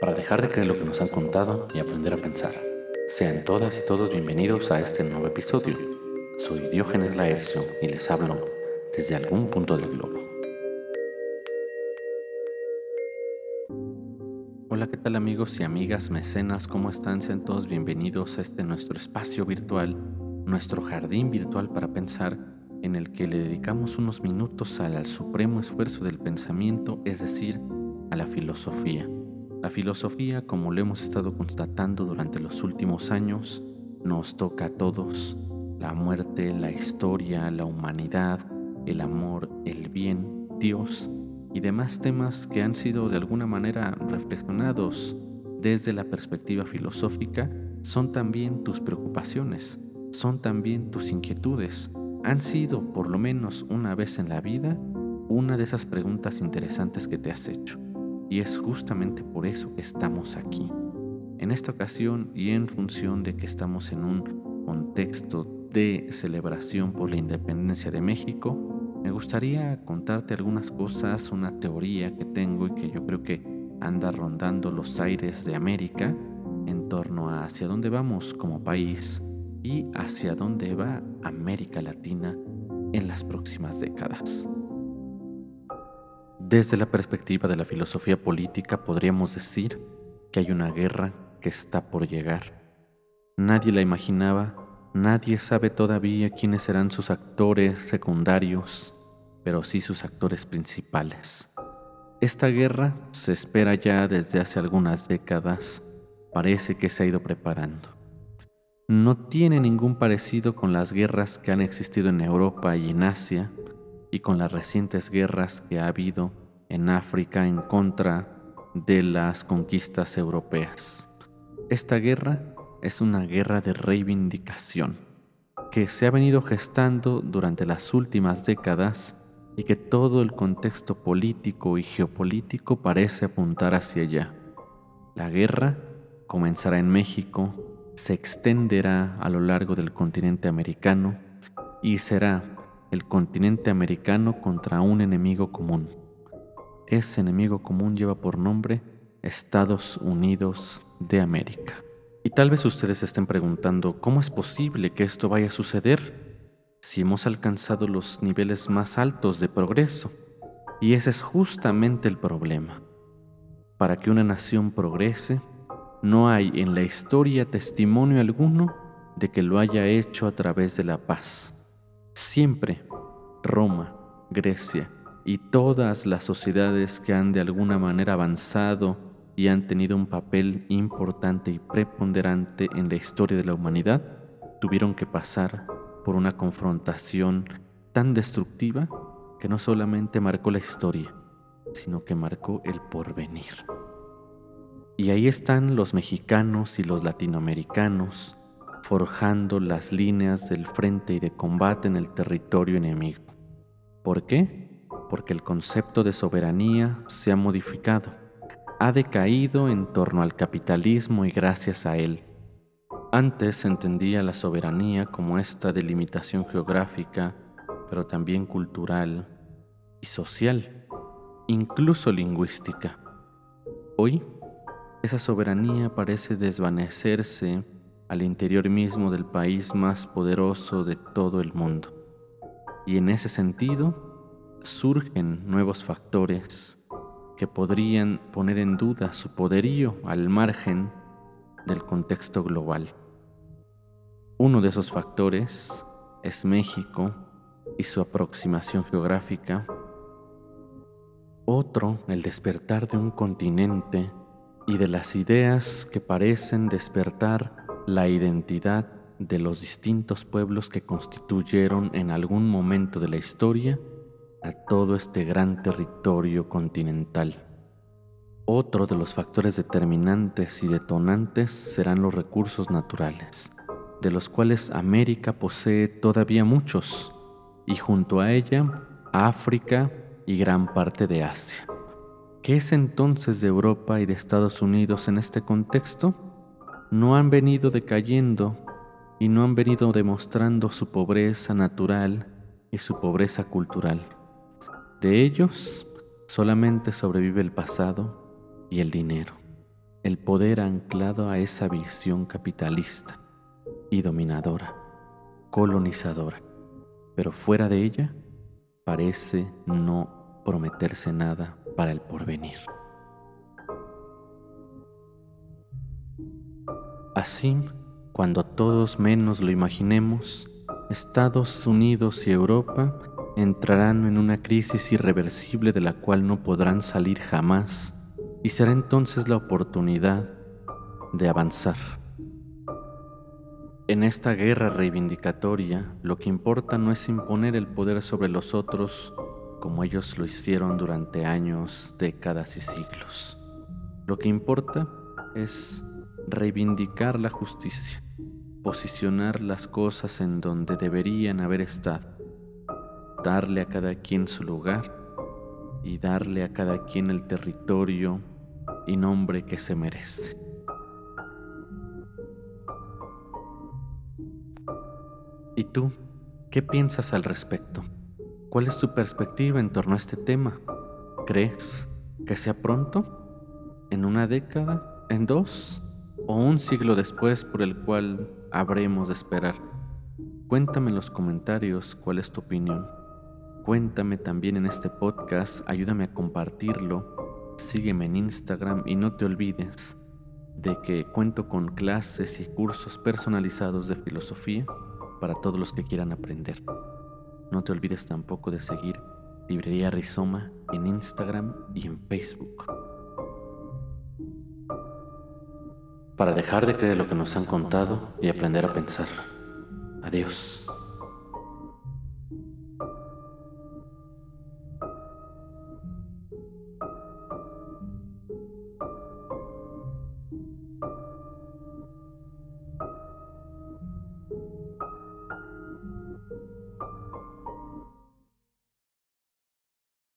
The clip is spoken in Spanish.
para dejar de creer lo que nos han contado y aprender a pensar. Sean todas y todos bienvenidos a este nuevo episodio. Soy Diógenes Laercio y les hablo desde algún punto del globo. Hola, ¿qué tal amigos y amigas mecenas? ¿Cómo están? Sean todos bienvenidos a este nuestro espacio virtual, nuestro jardín virtual para pensar en el que le dedicamos unos minutos al, supremo esfuerzo del pensamiento, es decir, a la filosofía. La filosofía, como lo hemos estado constatando durante los últimos años, nos toca a todos. La muerte, la historia, la humanidad, el amor, el bien, Dios y demás temas que han sido de alguna manera reflexionados desde la perspectiva filosófica son también tus preocupaciones, son también tus inquietudes, han sido, por lo menos una vez en la vida, una de esas preguntas interesantes que te has hecho. Y es justamente por eso que estamos aquí. En esta ocasión y en función de que estamos en un contexto de celebración por la independencia de México, me gustaría contarte algunas cosas, una teoría que tengo y que yo creo que anda rondando los aires de América en torno a hacia dónde vamos como país y hacia dónde va América Latina en las próximas décadas. Desde la perspectiva de la filosofía política podríamos decir que hay una guerra que está por llegar. Nadie la imaginaba, nadie sabe todavía quiénes serán sus actores secundarios, pero sí sus actores principales. Esta guerra se espera ya desde hace algunas décadas, parece que se ha ido preparando no tiene ningún parecido con las guerras que han existido en Europa y en Asia y con las recientes guerras que ha habido en África en contra de las conquistas europeas. Esta guerra es una guerra de reivindicación que se ha venido gestando durante las últimas décadas y que todo el contexto político y geopolítico parece apuntar hacia allá. La guerra comenzará en México se extenderá a lo largo del continente americano y será el continente americano contra un enemigo común. Ese enemigo común lleva por nombre Estados Unidos de América. Y tal vez ustedes estén preguntando, ¿cómo es posible que esto vaya a suceder si hemos alcanzado los niveles más altos de progreso? Y ese es justamente el problema. Para que una nación progrese, no hay en la historia testimonio alguno de que lo haya hecho a través de la paz. Siempre Roma, Grecia y todas las sociedades que han de alguna manera avanzado y han tenido un papel importante y preponderante en la historia de la humanidad, tuvieron que pasar por una confrontación tan destructiva que no solamente marcó la historia, sino que marcó el porvenir. Y ahí están los mexicanos y los latinoamericanos forjando las líneas del frente y de combate en el territorio enemigo. ¿Por qué? Porque el concepto de soberanía se ha modificado, ha decaído en torno al capitalismo y gracias a él. Antes se entendía la soberanía como esta delimitación geográfica, pero también cultural y social, incluso lingüística. Hoy esa soberanía parece desvanecerse al interior mismo del país más poderoso de todo el mundo. Y en ese sentido surgen nuevos factores que podrían poner en duda su poderío al margen del contexto global. Uno de esos factores es México y su aproximación geográfica. Otro, el despertar de un continente y de las ideas que parecen despertar la identidad de los distintos pueblos que constituyeron en algún momento de la historia a todo este gran territorio continental. Otro de los factores determinantes y detonantes serán los recursos naturales, de los cuales América posee todavía muchos, y junto a ella África y gran parte de Asia. ¿Qué es entonces de Europa y de Estados Unidos en este contexto? No han venido decayendo y no han venido demostrando su pobreza natural y su pobreza cultural. De ellos solamente sobrevive el pasado y el dinero. el poder anclado a esa visión capitalista y dominadora, colonizadora, pero fuera de ella parece no prometerse nada para el porvenir. Así, cuando todos menos lo imaginemos, Estados Unidos y Europa entrarán en una crisis irreversible de la cual no podrán salir jamás y será entonces la oportunidad de avanzar. En esta guerra reivindicatoria, lo que importa no es imponer el poder sobre los otros como ellos lo hicieron durante años, décadas y siglos. Lo que importa es reivindicar la justicia, posicionar las cosas en donde deberían haber estado, darle a cada quien su lugar y darle a cada quien el territorio y nombre que se merece. ¿Y tú qué piensas al respecto? ¿Cuál es tu perspectiva en torno a este tema? ¿Crees que sea pronto? ¿En una década? ¿En dos? ¿O un siglo después por el cual habremos de esperar? Cuéntame en los comentarios cuál es tu opinión. Cuéntame también en este podcast, ayúdame a compartirlo, sígueme en Instagram y no te olvides de que cuento con clases y cursos personalizados de filosofía para todos los que quieran aprender. No te olvides tampoco de seguir Librería Rizoma en Instagram y en Facebook. Para dejar de creer lo que nos han contado y aprender a pensar. Adiós.